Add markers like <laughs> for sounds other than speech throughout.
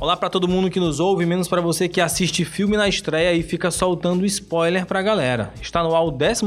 Olá para todo mundo que nos ouve, menos para você que assiste filme na estreia e fica soltando spoiler pra galera. Está no ar o 14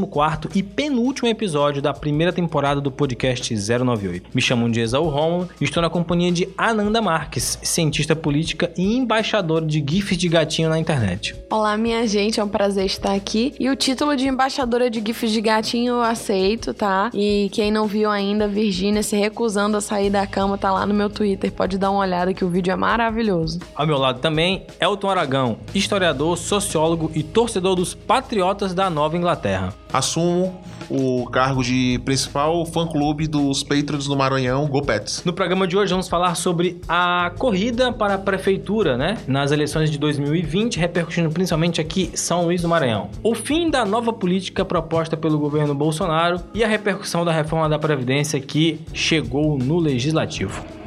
e penúltimo episódio da primeira temporada do podcast 098. Me chamo de Exaú e estou na companhia de Ananda Marques, cientista política e embaixador de GIFs de gatinho na internet. Olá, minha gente, é um prazer estar aqui. E o título de embaixadora de GIFs de gatinho eu aceito, tá? E quem não viu ainda, Virgínia se recusando a sair da cama, tá lá no meu Twitter. Pode dar uma olhada que o vídeo é maravilhoso maravilhoso. Ao meu lado também, Elton Aragão, historiador, sociólogo e torcedor dos Patriotas da Nova Inglaterra. Assumo o cargo de principal fã-clube dos Patriots do Maranhão, Go Pets. No programa de hoje vamos falar sobre a corrida para a prefeitura, né? Nas eleições de 2020, repercutindo principalmente aqui São Luís do Maranhão. O fim da nova política proposta pelo governo Bolsonaro e a repercussão da reforma da Previdência que chegou no Legislativo.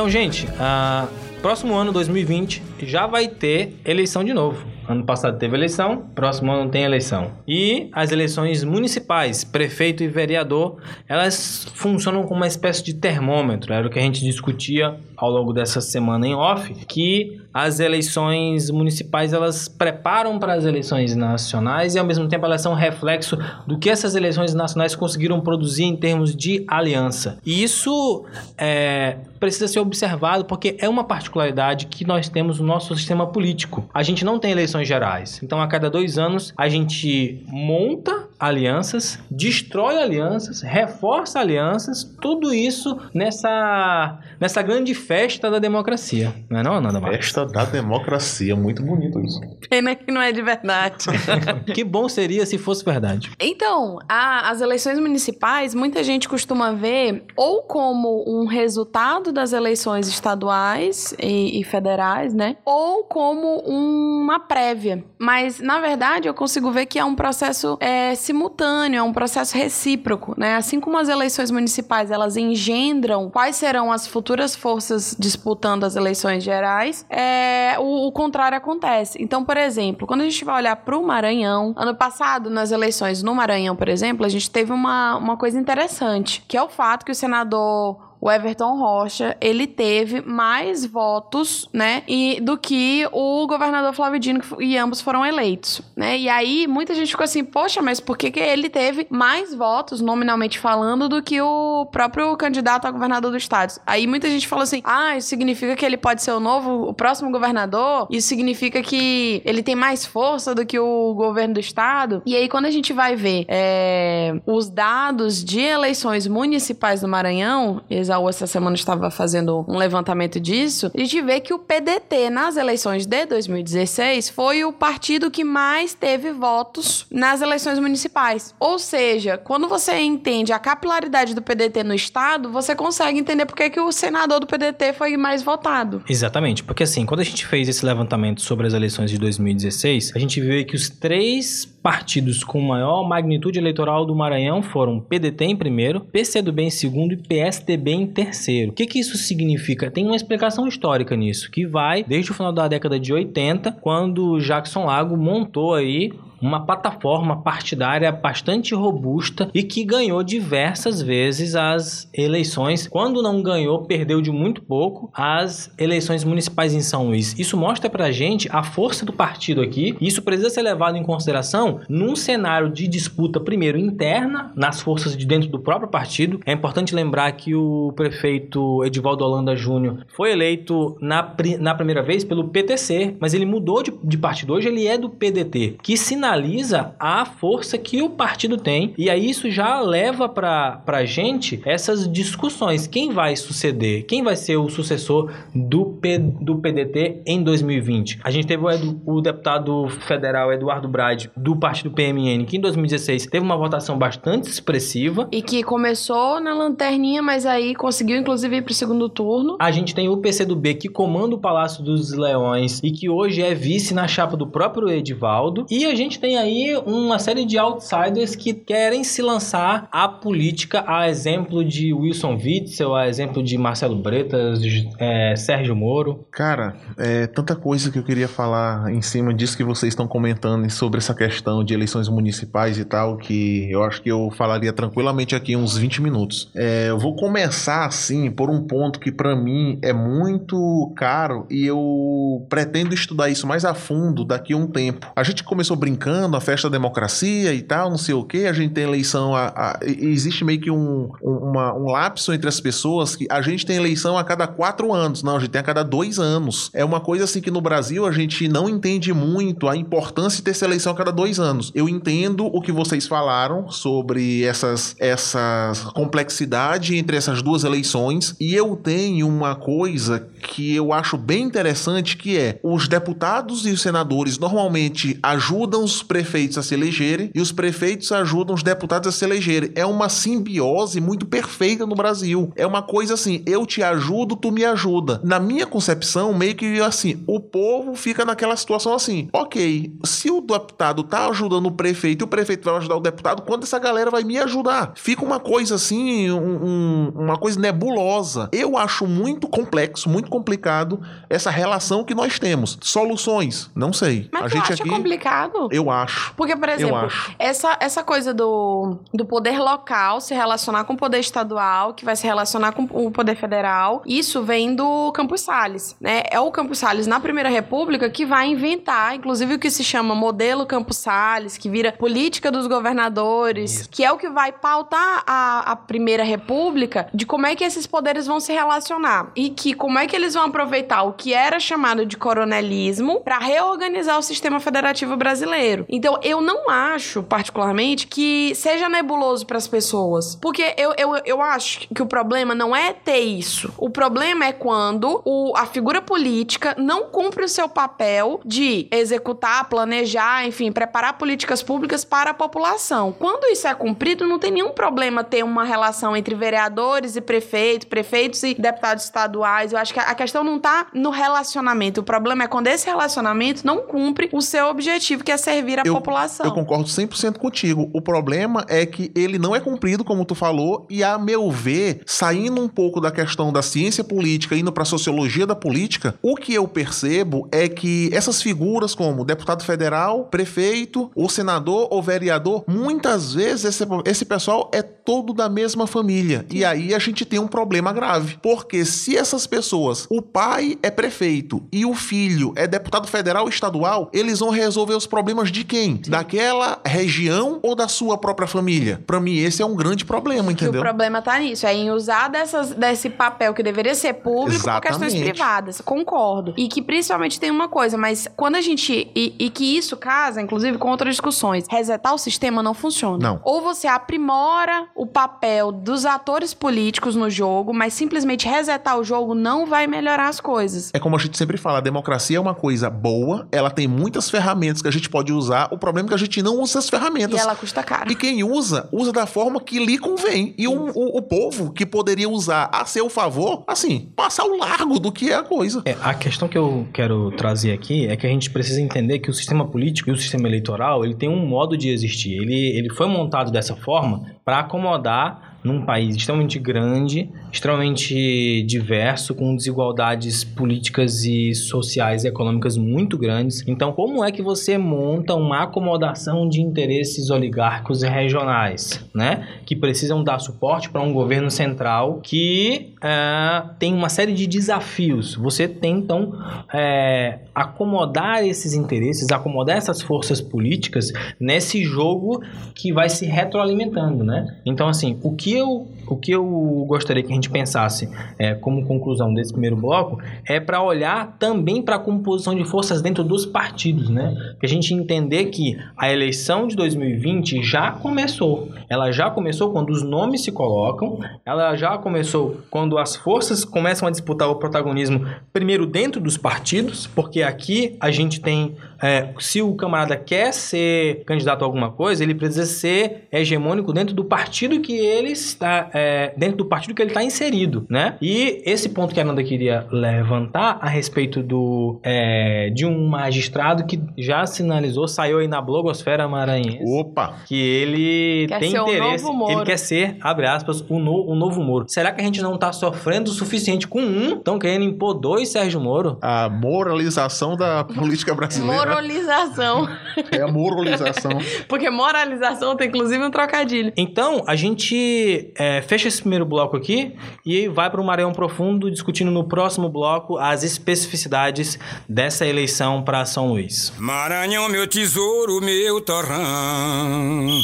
Então, gente, uh, próximo ano, 2020, já vai ter eleição de novo. Ano passado teve eleição, próximo ano tem eleição. E as eleições municipais, prefeito e vereador, elas funcionam como uma espécie de termômetro. Era o que a gente discutia ao longo dessa semana em off, que as eleições municipais elas preparam para as eleições nacionais e ao mesmo tempo elas são reflexo do que essas eleições nacionais conseguiram produzir em termos de aliança. E isso é, precisa ser observado porque é uma particularidade que nós temos no nosso sistema político. A gente não tem eleições gerais. Então, a cada dois anos, a gente monta alianças, destrói alianças, reforça alianças, tudo isso nessa, nessa grande festa da democracia. Não é não, Nanda Festa da democracia, muito bonito isso. Pena que não é de verdade. <laughs> que bom seria se fosse verdade. Então, a, as eleições municipais, muita gente costuma ver ou como um resultado das eleições estaduais e, e federais, né? Ou como uma prévia. Mas, na verdade, eu consigo ver que é um processo é, simultâneo, é um processo recíproco, né? Assim como as eleições municipais elas engendram quais serão as futuras forças disputando as eleições gerais, é, o, o contrário acontece. Então, por exemplo, quando a gente vai olhar para o Maranhão, ano passado, nas eleições no Maranhão, por exemplo, a gente teve uma, uma coisa interessante, que é o fato que o senador o Everton Rocha, ele teve mais votos, né, e, do que o governador Flávio Dino, e ambos foram eleitos, né? E aí, muita gente ficou assim, poxa, mas por que, que ele teve mais votos, nominalmente falando, do que o próprio candidato a governador do estado? Aí muita gente falou assim, ah, isso significa que ele pode ser o novo, o próximo governador? Isso significa que ele tem mais força do que o governo do estado? E aí, quando a gente vai ver é, os dados de eleições municipais do Maranhão, Essa semana estava fazendo um levantamento disso, a gente vê que o PDT nas eleições de 2016 foi o partido que mais teve votos nas eleições municipais. Ou seja, quando você entende a capilaridade do PDT no estado, você consegue entender por que, que o senador do PDT foi mais votado. Exatamente, porque assim, quando a gente fez esse levantamento sobre as eleições de 2016, a gente viu que os três partidos com maior magnitude eleitoral do Maranhão foram PDT em primeiro, PCdoB em segundo e PSDB em terceiro. O que, que isso significa? Tem uma explicação histórica nisso, que vai desde o final da década de 80, quando Jackson Lago montou aí uma plataforma partidária bastante robusta e que ganhou diversas vezes as eleições. Quando não ganhou, perdeu de muito pouco as eleições municipais em São Luís. Isso mostra pra gente a força do partido aqui. Isso precisa ser levado em consideração num cenário de disputa, primeiro interna, nas forças de dentro do próprio partido. É importante lembrar que o prefeito Edivaldo Holanda Júnior foi eleito na, na primeira vez pelo PTC, mas ele mudou de, de partido. Hoje ele é do PDT, que sinal sinaliza a força que o partido tem. E aí isso já leva para a gente essas discussões. Quem vai suceder? Quem vai ser o sucessor do, P, do PDT em 2020? A gente teve o, o deputado federal Eduardo Brade, do partido PMN, que em 2016 teve uma votação bastante expressiva. E que começou na lanterninha, mas aí conseguiu inclusive ir para o segundo turno. A gente tem o PCdoB, que comanda o Palácio dos Leões e que hoje é vice na chapa do próprio Edivaldo. E a gente tem aí uma série de outsiders que querem se lançar à política, a exemplo de Wilson Witzel, a exemplo de Marcelo Bretas, de, é, Sérgio Moro. Cara, é tanta coisa que eu queria falar em cima disso que vocês estão comentando sobre essa questão de eleições municipais e tal, que eu acho que eu falaria tranquilamente aqui uns 20 minutos. É, eu vou começar assim por um ponto que para mim é muito caro e eu pretendo estudar isso mais a fundo daqui a um tempo. A gente começou brincando, a festa da democracia e tal, não sei o que, a gente tem eleição, a, a, existe meio que um, um, uma, um lapso entre as pessoas que a gente tem eleição a cada quatro anos, não, a gente tem a cada dois anos. É uma coisa assim que no Brasil a gente não entende muito a importância de ter essa eleição a cada dois anos. Eu entendo o que vocês falaram sobre essas, essa complexidade entre essas duas eleições e eu tenho uma coisa que eu acho bem interessante que é os deputados e os senadores normalmente ajudam os prefeitos a se elegerem e os prefeitos ajudam os deputados a se elegerem. É uma simbiose muito perfeita no Brasil. É uma coisa assim, eu te ajudo, tu me ajuda. Na minha concepção, meio que assim, o povo fica naquela situação assim, ok, se o deputado tá ajudando o prefeito e o prefeito vai ajudar o deputado, quando essa galera vai me ajudar? Fica uma coisa assim, um, um, uma coisa nebulosa. Eu acho muito complexo, muito complicado essa relação que nós temos. Soluções, não sei. Mas a tu gente acha aqui, complicado? eu acho. Porque, por exemplo, essa, essa coisa do, do poder local se relacionar com o poder estadual, que vai se relacionar com o poder federal, isso vem do Campos Salles, né? É o Campos Salles na Primeira República que vai inventar, inclusive o que se chama modelo Campos Salles, que vira política dos governadores, que é o que vai pautar a, a Primeira República de como é que esses poderes vão se relacionar e que como é que eles vão aproveitar o que era chamado de coronelismo para reorganizar o sistema federativo brasileiro. Então, eu não acho, particularmente, que seja nebuloso para as pessoas. Porque eu, eu, eu acho que o problema não é ter isso. O problema é quando o, a figura política não cumpre o seu papel de executar, planejar, enfim, preparar políticas públicas para a população. Quando isso é cumprido, não tem nenhum problema ter uma relação entre vereadores e prefeitos, prefeitos e deputados estaduais. Eu acho que a questão não tá no relacionamento. O problema é quando esse relacionamento não cumpre o seu objetivo, que é servir a Eu- população. Eu concordo 100% contigo. O problema é que ele não é cumprido, como tu falou, e a meu ver, saindo um pouco da questão da ciência política, indo para a sociologia da política, o que eu percebo é que essas figuras como deputado federal, prefeito, ou senador ou vereador, muitas vezes esse, esse pessoal é todo da mesma família. E aí a gente tem um problema grave. Porque se essas pessoas, o pai é prefeito e o filho é deputado federal ou estadual, eles vão resolver os problemas de quem? Daquela região ou da sua própria família? Pra mim, esse é um grande problema, Que o entendeu? problema tá nisso, é em usar dessas, desse papel que deveria ser público por questões privadas. Concordo. E que principalmente tem uma coisa, mas quando a gente. E, e que isso casa, inclusive, com outras discussões. Resetar o sistema não funciona. Não. Ou você aprimora o papel dos atores políticos no jogo, mas simplesmente resetar o jogo não vai melhorar as coisas. É como a gente sempre fala, a democracia é uma coisa boa, ela tem muitas ferramentas que a gente pode usar, o problema é que a gente não usa as E ferramentas. ela custa caro. E quem usa, usa da forma que lhe convém. E o, o- o povo que poderia usar a seu favor, assim, passar o largo do que é a coisa. É, a questão que eu quero trazer aqui é que a gente precisa entender que o sistema político e o sistema eleitoral ele tem um modo de existir. Ele, ele foi montado dessa forma para acomodar num país extremamente grande, extremamente diverso, com desigualdades políticas e sociais e econômicas muito grandes. Então, como é que você monta uma acomodação de interesses oligárquicos regionais, né? Que precisam dar suporte para um governo central que é, tem uma série de desafios. Você tem, então, é, acomodar esses interesses, acomodar essas forças políticas nesse jogo que vai se retroalimentando, né? Então, assim, o que eu, o que eu gostaria que a gente pensasse é, como conclusão desse primeiro bloco é para olhar também para a composição de forças dentro dos partidos, né? Que a gente entender que a eleição de 2020 já começou. Ela já começou quando os nomes se colocam, ela já começou quando as forças começam a disputar o protagonismo primeiro dentro dos partidos, porque aqui a gente tem é, se o camarada quer ser candidato a alguma coisa, ele precisa ser hegemônico dentro do partido que ele está, é, dentro do partido que ele está inserido, né? E esse ponto que a Nanda queria levantar a respeito do é, de um magistrado que já sinalizou, saiu aí na blogosfera maranhense. Opa! Que ele Quer tem interesse, novo Moro. ele quer ser, abre aspas, o, no- o novo Moro. Será que a gente não tá sofrendo o suficiente com um? Estão querendo impor dois Sérgio Moro? A moralização da política brasileira. Moralização. É a moralização. <laughs> Porque moralização tem inclusive um trocadilho. Então, a gente é, fecha esse primeiro bloco aqui e vai para o Maranhão Profundo, discutindo no próximo bloco as especificidades dessa eleição para São Luís. Maranhão, meu tesouro, meu torrão.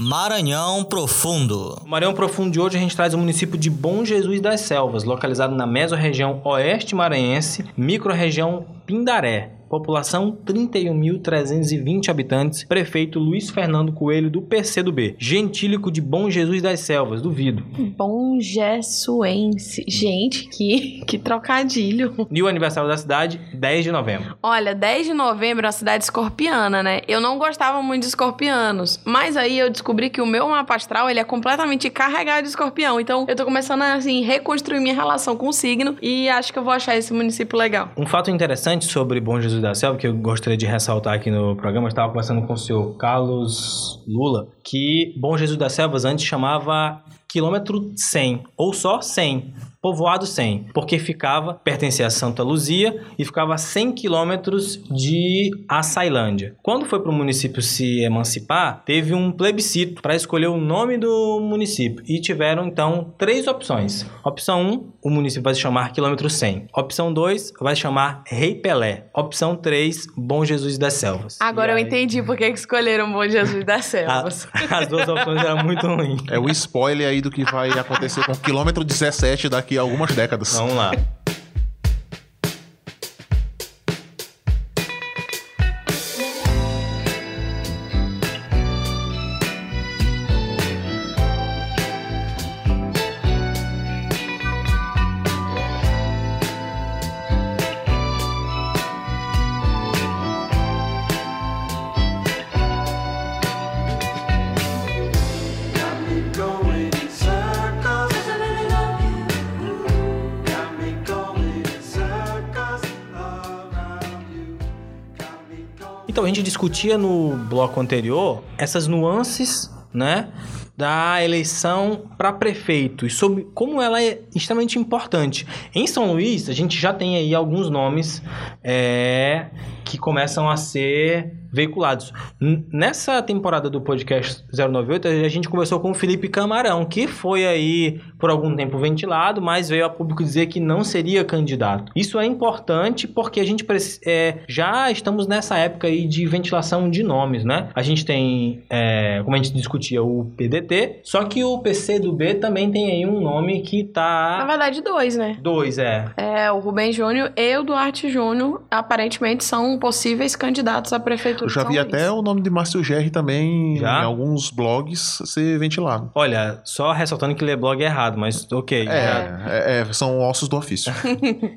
Maranhão Profundo. Maranhão Profundo de hoje a gente traz o município de Bom Jesus das Selvas, localizado na mesorregião oeste maranhense, microrregião Pindaré. População 31.320 habitantes. Prefeito Luiz Fernando Coelho do PCdoB. Gentílico de Bom Jesus das Selvas, duvido. Bom Jessuense. Gente, que, que trocadilho. E o aniversário da cidade, 10 de novembro. Olha, 10 de novembro é uma cidade escorpiana, né? Eu não gostava muito de escorpianos, mas aí eu descobri que o meu mapa astral, ele é completamente carregado de escorpião. Então, eu tô começando a, assim, reconstruir minha relação com o signo e acho que eu vou achar esse município legal. Um fato interessante sobre Bom Jesus da Selva, que eu gostaria de ressaltar aqui no programa, eu estava conversando com o senhor Carlos Lula, que Bom Jesus das Selvas antes chamava quilômetro 100, ou só 100, povoado 100, porque ficava, pertencia a Santa Luzia e ficava a 100 quilômetros de Açailândia. Quando foi para o município se emancipar, teve um plebiscito para escolher o nome do município e tiveram então três opções. Opção 1, o município vai se chamar quilômetro 100. Opção 2, vai se chamar Rei Pelé. Opção 3, Bom Jesus das Selvas. Agora E eu aí, entendi por que escolheram Bom Jesus das <laughs> Selvas. a- as duas opções eram muito ruins. É o spoiler aí do que vai acontecer com o quilômetro 17 daqui a algumas décadas. Vamos lá. Gente discutia no bloco anterior essas nuances, né? Da eleição para prefeito e sobre como ela é extremamente importante. Em São Luís, a gente já tem aí alguns nomes é, que começam a ser veiculados. Nessa temporada do podcast 098, a gente conversou com o Felipe Camarão, que foi aí por algum tempo ventilado, mas veio a público dizer que não seria candidato. Isso é importante porque a gente é, já estamos nessa época aí de ventilação de nomes, né? A gente tem, é, como a gente discutia, o PDT, só que o PC do B também tem aí um nome que Na tá... verdade, dois, né? Dois, é. É, o Rubem Júnior e o Duarte Júnior aparentemente são possíveis candidatos à prefeitura Eu já vi até o nome de Márcio Gerri também Já? em alguns blogs ser ventilado. Olha, só ressaltando que ler blog é errado, mas ok. É, é, é, são ossos do ofício. <laughs>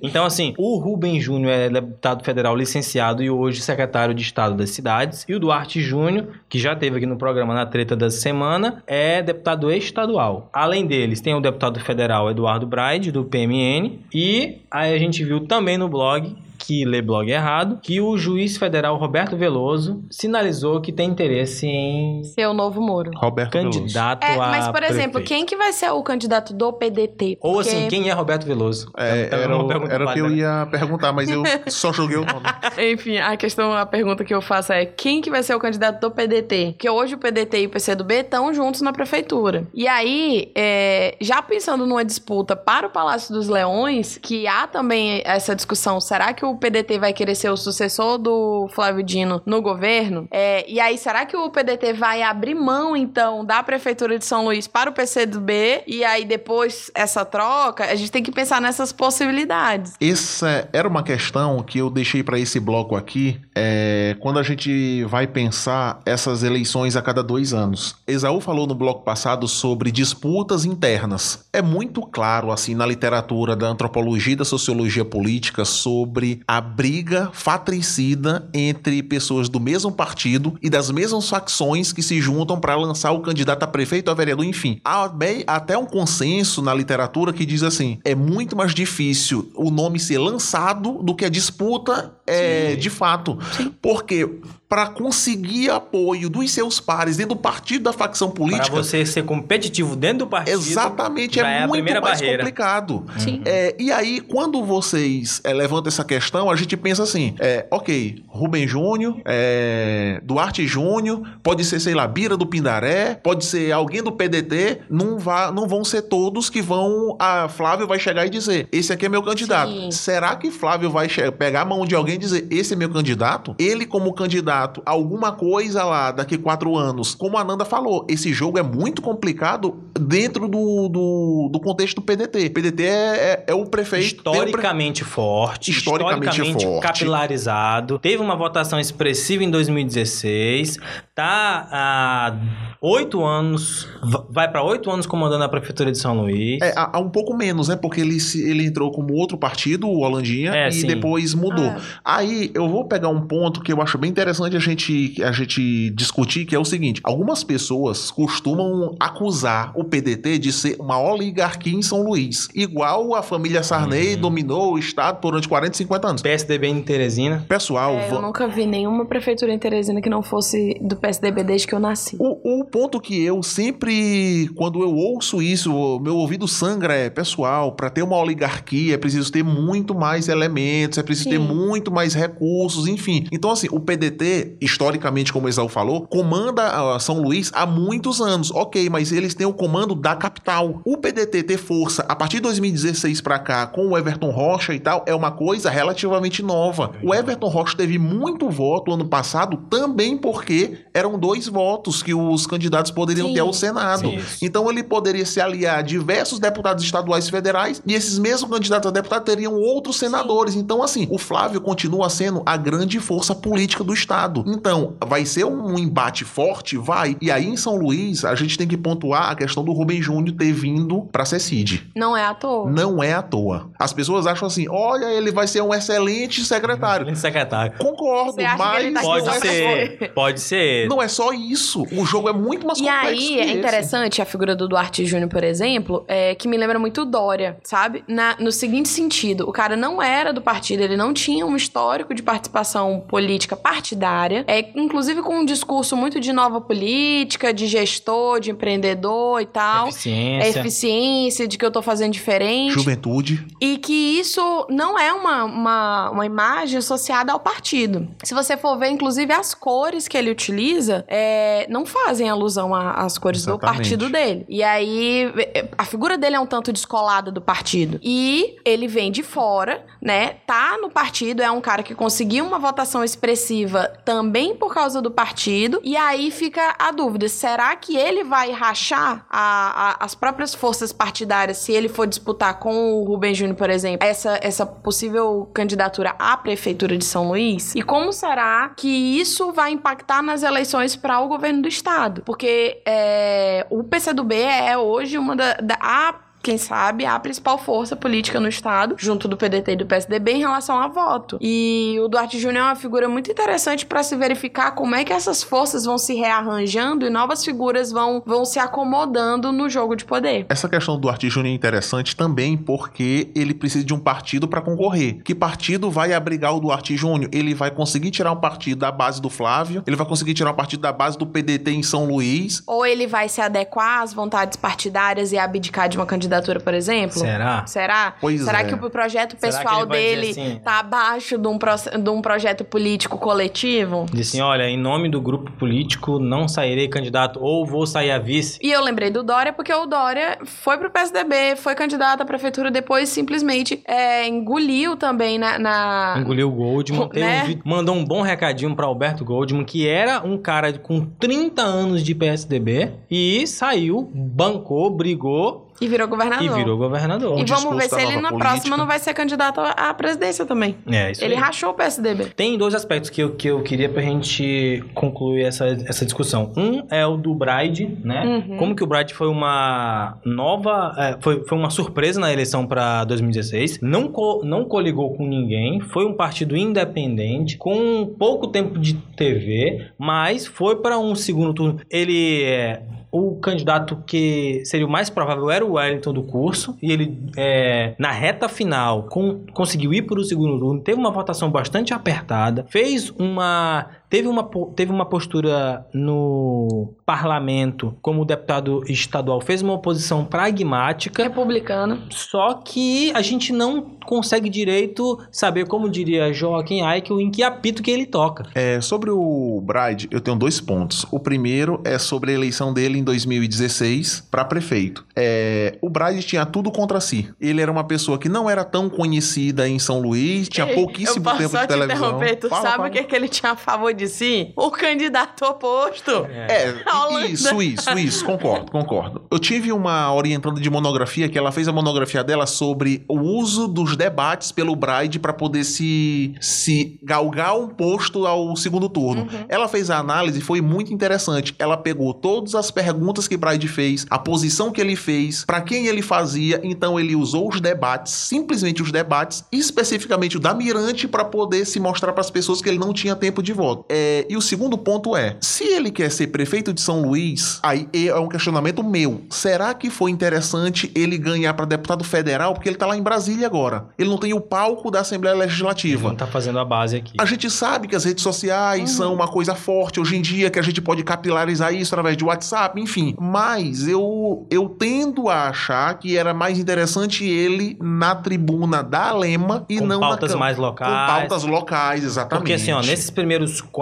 Então, assim, o Rubem Júnior é deputado federal licenciado e hoje secretário de Estado das Cidades. E o Duarte Júnior, que já esteve aqui no programa na treta da semana, é deputado estadual. Além deles, tem o deputado federal Eduardo Braide, do PMN. E aí a gente viu também no blog que lê blog errado, que o juiz federal Roberto Veloso sinalizou que tem interesse em Ser o novo Moro. Roberto Veloso. candidato É, a mas, por exemplo, prefeito. quem que vai ser o candidato do PDT? Ou Porque- assim, quem é Roberto Veloso? É, era uma o, era o que eu ia perguntar, mas eu <laughs> só joguei o nome. Enfim, a questão, a pergunta que eu faço é quem que vai ser o candidato do PDT? Porque hoje o PDT e o PCdoB estão juntos na prefeitura. E aí, é, já pensando numa disputa para o Palácio dos Leões, que há também essa discussão, será que o PDT vai querer ser o sucessor do Flávio Dino no governo? É, e aí, será que o PDT vai abrir mão, então, da prefeitura de São Luís para o PCdoB? E aí, depois, essa troca, a gente tem que pensar nessas possibilidades. Essa era uma questão que eu deixei para esse bloco aqui, é, quando a gente vai pensar essas eleições a cada dois anos. Esaú falou no bloco passado sobre disputas internas. É muito claro, assim, na literatura da antropologia e da sociologia política sobre a briga fratricida entre pessoas do mesmo partido e das mesmas facções que se juntam para lançar o candidato a prefeito, a vereador, enfim. Há bem- até um consenso na literatura que diz assim: é muito mais difícil o nome ser lançado do que a disputa é, de fato. Porque para conseguir apoio dos seus pares dentro do partido da facção Para política, você ser competitivo dentro do partido. exatamente é, é a muito mais barreira. complicado. Sim. É, e aí, quando vocês é, levantam essa questão, a gente pensa assim: é, ok, Rubem Júnior, é, Duarte Júnior, pode ser, sei lá, Bira do Pindaré, pode ser alguém do PDT, não, vá, não vão ser todos que vão. A Flávio vai chegar e dizer: esse aqui é meu candidato. Sim. Será que Flávio vai pegar a mão de alguém e dizer: esse é meu candidato? Ele, como candidato, a alguma coisa lá daqui quatro anos, como a Nanda falou, esse jogo é muito complicado dentro do, do, do contexto do PDT. PDT é, é- é o prefeito. tem o pre- Historicamente forte, Historicamente historicamente, forte. capilarizado, teve uma votação expressiva em 2016, tá há oito anos, va- vai para oito anos comandando a prefeitura de São Luís. É, há, há um pouco menos, né? Porque ele, se- ele entrou como outro partido, o Holandinha, É, e sim. depois mudou. É. Aí eu vou pegar um ponto que eu acho bem interessante a gente, a gente discutir, que é o seguinte: algumas pessoas costumam acusar o PDT de ser uma oligarquia em São Luís, igual a família Sarney Uhum. dominou o estado durante 40, 50 anos. PSDB em Teresina. Pessoal, É, eu nunca vi nenhuma prefeitura em Teresina que não fosse do PSDB desde que eu nasci. O, o ponto que eu sempre, quando eu ouço isso, o meu ouvido sangra é, pessoal, para ter uma oligarquia é preciso ter muito mais elementos, é preciso ter Sim. muito mais recursos, enfim. Então, assim, o PDT, historicamente, como o Exau falou, comanda São Luís há muitos anos. Ok, mas eles têm o comando da capital. O PDT ter força a partir de 2016 para cá, com o Everton Rocha e tal, é uma coisa relativamente nova. O Everton Rocha teve muito voto ano passado também porque eram dois votos que os candidatos poderiam Sim. ter ao Senado. Sim. Então ele poderia se aliar a diversos deputados estaduais e federais e esses mesmos candidatos a deputado teriam outros senadores. Então, assim, o Flávio continua sendo a grande força política do Estado. Então, vai ser um embate forte? Vai. E aí, em São Luís, a gente tem que pontuar a questão do Rubem Júnior ter vindo pra Cecide. Não é à toa. Não é à toa. As pessoas acham assim: olha, ele vai ser um excelente secretário. Excelente secretário. Concordo, mas tá não, Pode é ser, pode ser. Só, não é só isso. O jogo é muito mais E complexo. aí, que é esse. interessante a figura do Duarte Júnior, por exemplo, é, que me lembra muito o Dória, sabe? Na- no seguinte sentido, o cara não era do partido, ele não tinha um histórico de participação política partidária, é, inclusive com um discurso muito de nova política, de gestor, de empreendedor e tal. É Eficiência. eficiência, de que eu tô fazendo diferente. Juventude. E que isso não é uma, uma, uma imagem associada ao partido. Se você for ver, inclusive, as cores que ele utiliza é, não fazem alusão às cores do Exatamente. partido dele. E aí, a figura dele é um tanto descolada do partido. E ele vem de fora, né? Tá no partido, é um cara que conseguiu uma votação expressiva também por causa do partido. E aí fica a dúvida: será que ele vai rachar a- a- as próprias forças partidárias se ele for disputar com o Rubem Júnior, por exemplo, essa, essa possível candidatura à prefeitura de São Luís? E como será que isso vai impactar nas eleições para o governo do estado? Porque é, o PCdoB é hoje uma da, da a quem sabe, a principal força política no estado, junto do PDT e do PSDB, em relação a voto. E o Duarte Júnior é uma figura muito interessante para se verificar como é que essas forças vão se rearranjando e novas figuras vão, vão se acomodando no jogo de poder. Essa questão do Arti Júnior é interessante também porque ele precisa de um partido para concorrer. Que partido vai abrigar o Duarte Júnior? Ele vai conseguir tirar um partido da base do Flávio, ele vai conseguir tirar um partido da base do PDT em São Luís. Ou ele vai se adequar às vontades partidárias e abdicar de uma candidatura, por exemplo? Será? Será? Pois Será é. que o projeto pessoal dele assim? tá abaixo de um, proce- de um projeto político coletivo? Diz assim, olha, em nome do grupo político não sairei candidato ou vou sair a vice. E eu lembrei do Dória porque o Dória foi pro PSDB, foi candidato à prefeitura, depois simplesmente é, engoliu também na. na- Engoliu o Goldman, Né? um mandou um bom recadinho pra Alberto Goldman, que era um cara com 30 anos de PSDB e saiu, bancou, brigou E virou governador. e virou governador. E vamos ver se ele na política. próxima não vai ser candidato à presidência também. É, isso Ele aí. rachou o PSDB. Tem dois aspectos que eu, que eu queria pra gente concluir essa, essa discussão. Um é o do Bride, né? Uhum. Como que o Bride foi uma nova. é, foi, foi uma surpresa na eleição pra 2016. Não, co- não coligou com ninguém. Foi um partido independente, com pouco tempo de TV, mas foi pra um segundo turno. Ele é. O candidato que seria o mais provável era o Wellington do curso, e ele, é, na reta final, com- conseguiu ir para o segundo turno, teve uma votação bastante apertada, fez uma. Teve uma, teve uma postura no parlamento, como deputado estadual, fez uma oposição pragmática, Republicano. só que a gente não consegue direito saber, como diria Joaquim Eichel, em que apito que ele toca. É, sobre o Bride, eu tenho dois pontos. O primeiro é sobre a eleição dele em 2016 para prefeito. É, o Bride tinha tudo contra si. Ele era uma pessoa que não era tão conhecida em São Luís, tinha Ei, pouquíssimo eu posso tempo só de te televisão. interromper. Tu Fala, sabe fala. o que, que ele tinha a favor de si? O candidato oposto. É, <laughs> isso, isso, isso, concordo, concordo. Eu tive uma orientanda de monografia que ela fez a monografia dela sobre o uso dos debates pelo Bride para poder se, se galgar um posto ao segundo turno. Uhum. Ela fez a análise e foi muito interessante. Ela pegou todas as perguntas que Bride fez, a posição que ele fez, para quem ele fazia, então ele usou os debates, simplesmente os debates, especificamente o da Mirante para poder se mostrar para as pessoas que ele não tinha tempo de voto. É, e o segundo ponto é, se ele quer ser prefeito de São Luís, aí é um questionamento meu. Será que foi interessante ele ganhar para deputado federal porque ele tá lá em Brasília agora? Ele não tem o palco da Assembleia Ele Legislativa. não tá fazendo a base aqui. A gente sabe que as redes sociais são uma coisa forte hoje em dia, que a gente pode capilarizar isso através de WhatsApp, enfim. Mas eu, eu tendo a achar que era mais interessante ele na tribuna da Lema e Com não pautas na cam- mais Com locais. pautas locais, exatamente. Porque assim, ó, nesses primeiros quatro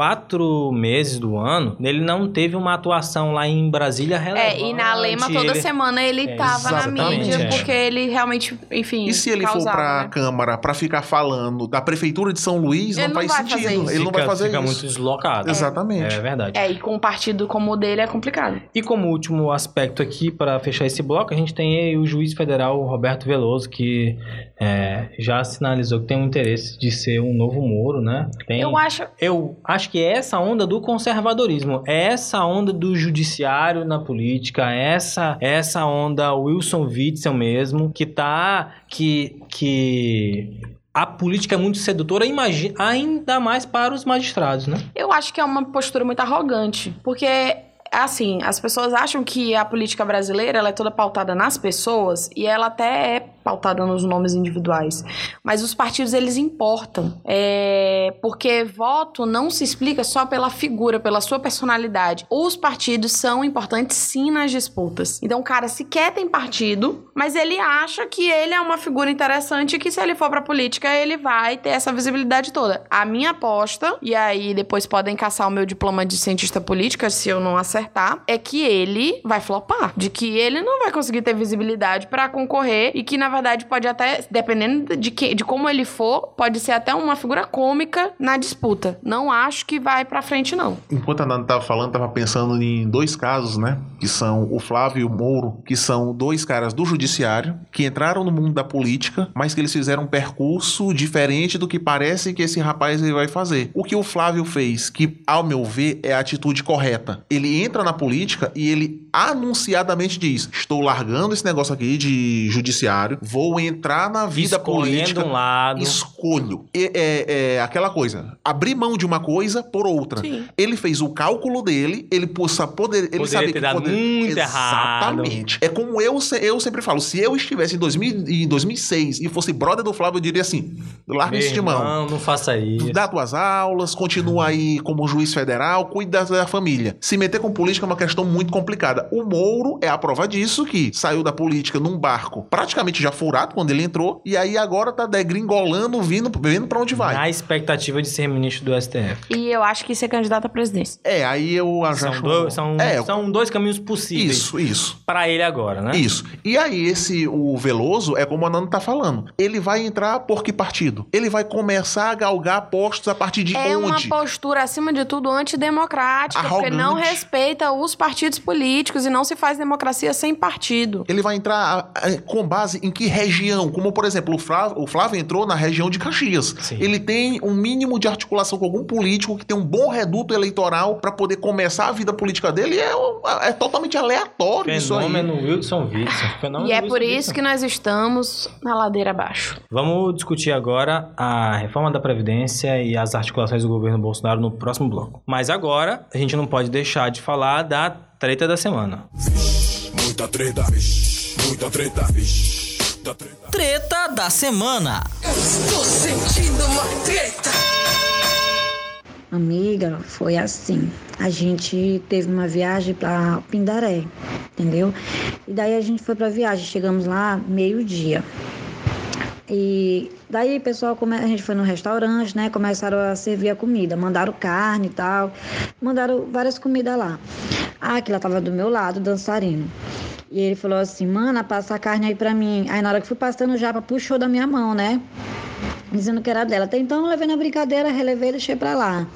meses do ano, ele não teve uma atuação lá em Brasília relevante. É, e na Lema toda Ele- semana ele É, tava na mídia, é. porque ele realmente, enfim. E se ele for causava, pra né? Câmara pra ficar falando da Prefeitura de São Luís, Ele não, não faz vai fazer sentido. isso. Ele não vai fica- fazer fica isso. muito deslocado. Exatamente. É verdade. É, e com um partido como o dele é complicado. E como último aspecto aqui, para fechar esse bloco, a gente tem aí o juiz federal Roberto Veloso, que é, já sinalizou que tem um interesse de ser um novo Moro, né? Tem, Eu acho. eu acho que é essa onda do conservadorismo, é essa onda do judiciário na política, é essa essa onda Wilson Witzel mesmo, que tá que que a política é muito sedutora, imagina, ainda mais para os magistrados, né? Eu acho que é uma postura muito arrogante. Porque, assim, as pessoas acham que a política brasileira ela é toda pautada nas pessoas e ela até é pautada nos nomes individuais. Mas os partidos, eles importam. É, porque voto não se explica só pela figura, pela sua personalidade. Os partidos são importantes sim nas disputas. Então, o cara sequer tem partido, mas ele acha que ele é uma figura interessante e que se ele for pra política, ele vai ter essa visibilidade toda. A minha aposta, e aí depois podem caçar o meu diploma de cientista política se eu não acertar, é que ele vai flopar. De que ele não vai conseguir ter visibilidade pra concorrer e que, na verdade, pode até, dependendo de, que, de como ele for, pode ser até uma figura cômica na disputa. Não acho que vai pra frente, não. Enquanto a Nanda tava falando, tava pensando em dois casos, né? Que são o Flávio e o Mouro, que são dois caras do judiciário, que entraram no mundo da política, mas que eles fizeram um percurso diferente do que parece que esse rapaz ele vai fazer. O que o Flávio fez, que ao meu ver é a atitude correta. Ele entra na política e ele anunciadamente diz: Estou largando esse negócio aqui de judiciário, vou entrar na vida Escolhendo política. um lado. Escolho. É, é- aquela coisa. Abrir mão de uma coisa por outra. Sim. Ele fez o cálculo dele, ele possa poder. Ele Poderia sabe ter que dado poder- muito errado. Exatamente. É como eu, eu sempre falo: se eu estivesse em, 2000, em 2006 e fosse brother do Flávio, eu diria assim: larga Meu isso de mão. irmão, não faça isso. Dá tuas aulas, continua aí como juiz federal, cuida da, família. Se meter com política é uma questão muito complicada. O Mouro é a prova disso, que saiu da política num barco praticamente já furado quando ele entrou, e aí agora tá degringolando, vindo, vendo pra onde vai. Na expectativa de ser ministro do STF. E eu acho que ser candidato à presidência. É, aí eu já São, acho... dois, são, é, são dois caminhos possíveis isso, isso. pra ele agora, né? Isso. E aí, esse, o Veloso, é como a Nando tá falando. Ele vai entrar por que partido? Ele vai começar a galgar postos a partir de é onde? uma postura, acima de tudo, antidemocrática, porque Arrogante. não respeita os partidos políticos e não se faz democracia sem partido. Ele vai entrar com base em que região? Como, por exemplo, o Flávio, o Flávio entrou na região de Caxias. Sim. Ele tem um mínimo de articulação com algum político que tem um bom reduto eleitoral para poder começar a vida política dele. É, é totalmente aleatório isso aí. Fenômeno Wilson Witson. Fenômeno E é Wilson por isso Witson. que nós estamos na ladeira abaixo. Vamos discutir agora a reforma da Previdência e as articulações do governo Bolsonaro no próximo bloco. Mas agora, a gente não pode deixar de falar da treta da semana. Muita treta, vixe, muita treta, vixe. Da treta. Treta da semana. Estou sentindo uma treta. Amiga, foi assim. A gente teve uma viagem para Pindaré, entendeu? E daí a gente foi para viagem, chegamos lá meio-dia. E daí, pessoal, come- a gente foi no restaurante, né? Começaram a servir a comida, mandaram carne e tal, mandaram várias comidas lá. Ah, que ela tava do meu lado, dançarino. E ele falou assim, mana, passa a carne aí pra mim. Aí na hora que fui passando o japa, puxou da minha mão, né? Dizendo que era dela. Até então eu levei na brincadeira, relevei e deixei pra lá.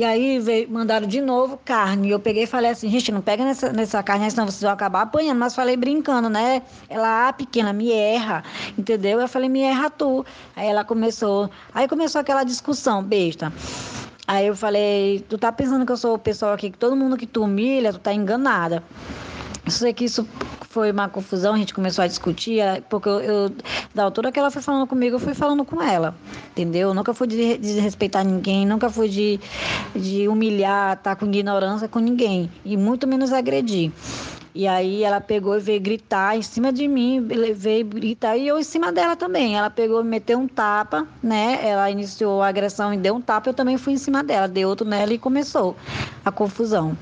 E aí veio, mandaram de novo carne. Eu peguei e falei assim, gente, não pega nessa, nessa carne, senão vocês vão acabar apanhando. Mas falei brincando, né? Ela, ah, pequena, me erra, entendeu? Eu falei, me erra tu. Aí ela começou. Aí começou aquela discussão, besta. Aí eu falei, tu tá pensando que eu sou o pessoal aqui, que todo mundo que tu humilha, tu tá enganada. Sei que isso foi uma confusão, a gente começou a discutir, eh, porque eu, eu- da altura que ela foi falando comigo, eu fui falando com ela, entendeu? Eu nunca fui de desrespeitar ninguém, nunca fui de, de humilhar, estar com ignorância com ninguém, e muito menos agredir. E aí ela pegou e veio gritar em cima de mim, veio gritar e eu em cima dela também. Ela pegou e meteu um tapa, né? Ela iniciou a agressão e deu um tapa, eu também fui em cima dela, dei outro nela e começou a confusão.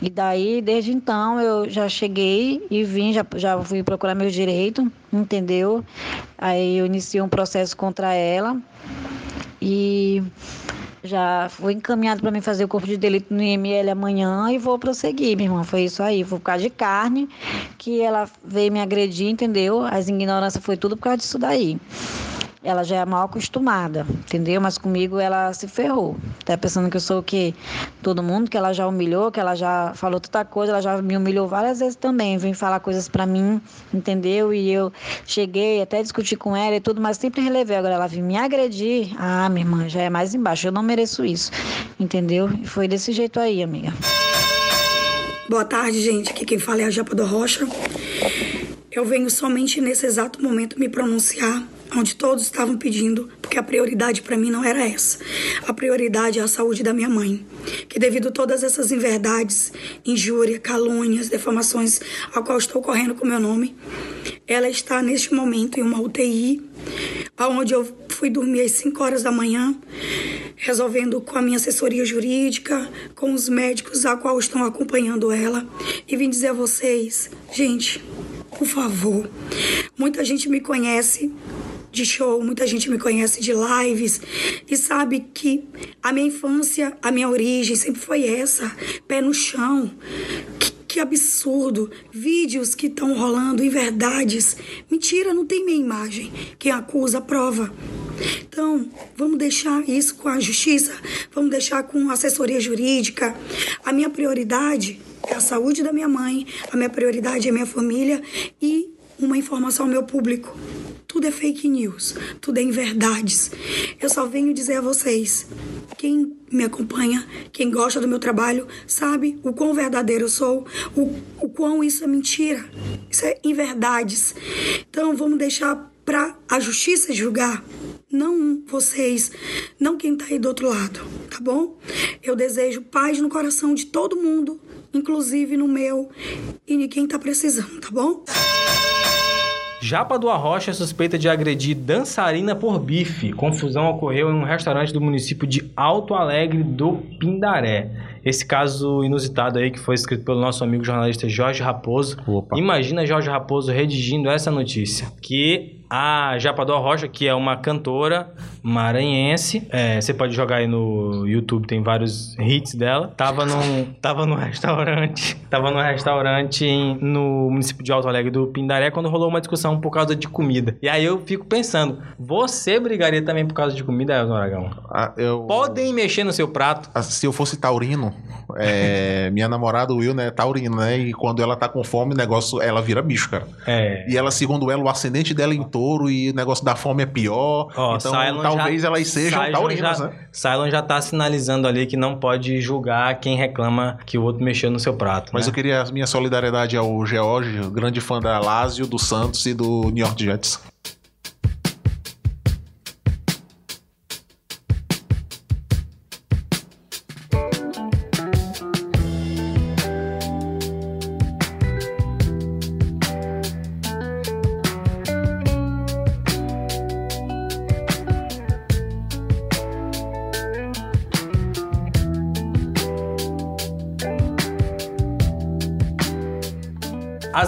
E daí, desde então, eu já cheguei e vim, já, já fui procurar meus direitos, entendeu? Aí eu iniciei um processo contra ela e já foi encaminhado para mim fazer o corpo de delito no IML amanhã e vou prosseguir, minha irmã. Foi isso aí. Foi por causa de carne que ela veio me agredir, entendeu? As ignorâncias foi tudo por causa disso daí. Ela já é mal acostumada, entendeu? Mas comigo ela se ferrou. Tá pensando que eu sou o quê? Todo mundo, que ela já humilhou, que ela já falou tanta coisa, ela já me humilhou várias vezes também. Vem falar coisas pra mim, entendeu? E eu cheguei até discutir com ela e tudo, mas sempre relevei. Agora ela vem me agredir. Ah, minha irmã, já é mais embaixo. Eu não mereço isso, entendeu? E foi desse jeito aí, amiga. Boa tarde, gente. Aqui quem fala é a Japa do Rocha. Eu venho somente nesse exato momento me pronunciar, onde todos estavam pedindo, porque a prioridade para mim não era essa. A prioridade é a saúde da minha mãe, que devido a todas essas inverdades, injúria, calúnias, defamações ao qual estou correndo com meu nome, ela está neste momento em uma UTI, aonde eu fui dormir às 5 horas da manhã, resolvendo com a minha assessoria jurídica, com os médicos a qual estão acompanhando ela, e vim dizer a vocês, gente, por favor, muita gente me conhece de show, muita gente me conhece de lives e sabe que a minha infância, a minha origem sempre foi essa, pé no chão. Que, que absurdo! Vídeos que estão rolando em verdades. Mentira, não tem minha imagem. Quem acusa, prova. Então, vamos deixar isso com a justiça, vamos deixar com a assessoria jurídica. A minha prioridade é a saúde da minha mãe, a minha prioridade é a minha família e uma informação ao meu público. Tudo é fake news, tudo é inverdades. Eu só venho dizer a vocês, quem me acompanha, quem gosta do meu trabalho, sabe o quão verdadeiro eu sou, o, o quão isso é mentira, isso é inverdades. Então vamos deixar para a justiça julgar, não vocês, não quem tá aí do outro lado, tá bom? Eu desejo paz no coração de todo mundo, inclusive no meu e de quem tá precisando, tá bom? Japa do Arrocha é suspeita de agredir dançarina por bife. Confusão ocorreu em um restaurante do município de Alto Alegre do Pindaré. Esse caso inusitado aí que foi escrito pelo nosso amigo jornalista Jorge Raposo. Opa. Imagina Jorge Raposo redigindo essa notícia. Que a Japa do Arrocha, que é uma cantora maranhense, é, você pode jogar aí no YouTube, tem vários hits dela. Tava num, <laughs> tava num restaurante, tava num restaurante em- no município de Alto Alegre do Pindaré quando rolou uma discussão por causa de comida. E aí eu fico pensando, você brigaria também por causa de comida, Elton Aragão? Ah, eu- Podem mexer no seu prato. Ah, Se eu fosse taurino, é, <laughs> minha namorada Will, né, é taurina, né? E quando ela tá com fome, o negócio, ela vira bicho, cara. É. E ela, segundo ela, o ascendente dela é em touro e o negócio da fome é pior. Ó, então, Cylon talvez já- elas sejam Cylon taurinas, já, né? Cylon já tá sinalizando ali que não pode julgar quem reclama que o outro mexeu no seu prato. Mas né? eu queria a minha solidariedade ao George, grande fã da Lazio, do Santos e do New York Jets.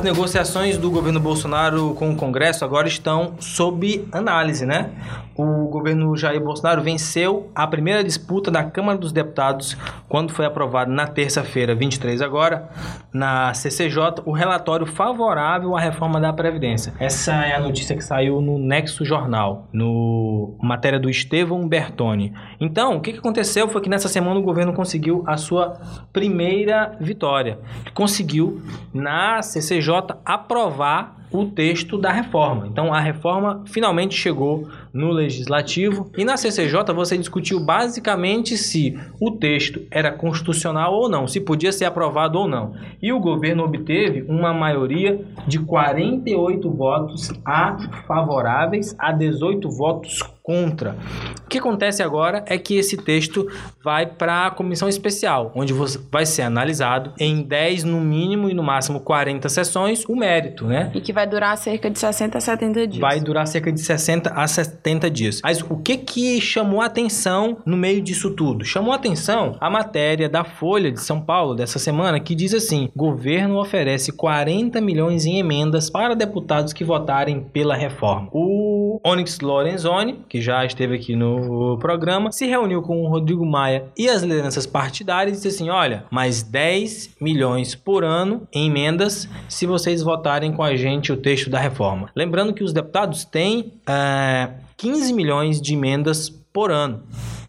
Negociações do governo Bolsonaro com o Congresso agora estão sob análise, né? O governo Jair Bolsonaro venceu a primeira disputa da Câmara dos Deputados quando foi aprovado na terça-feira, 23 agora, na CCJ, o relatório favorável à reforma da Previdência. Essa é a notícia que saiu no Nexo Jornal, no matéria do Estevão Bertoni. Então, o que aconteceu foi que nessa semana o governo conseguiu a sua primeira vitória. Conseguiu, na CCJ, aprovar o texto da reforma. Então, a reforma finalmente chegou no Legislativo e na CCJ você discutiu basicamente se o texto era constitucional ou não, se podia ser aprovado ou não. E o governo obteve uma maioria de 48 votos a favoráveis a 18 votos contra. O que acontece agora é que esse texto vai para a comissão especial, onde vai ser analisado em 10 no mínimo e no máximo 40 sessões o mérito, né? E que vai durar cerca de 60 a 70 dias. Vai durar cerca de 60 a 70 dias. Mas o que que chamou a atenção no meio disso tudo? Chamou a atenção a matéria da Folha de São Paulo dessa semana que diz assim: governo oferece 40 milhões em emendas para deputados que votarem pela reforma. O Onyx Lorenzoni, que já esteve aqui no programa, se reuniu com o Rodrigo Maia e as lideranças partidárias e disse assim: olha, mais 10 milhões por ano em emendas se vocês votarem com a gente o texto da reforma. Lembrando que os deputados têm eh, 15 milhões de emendas por ano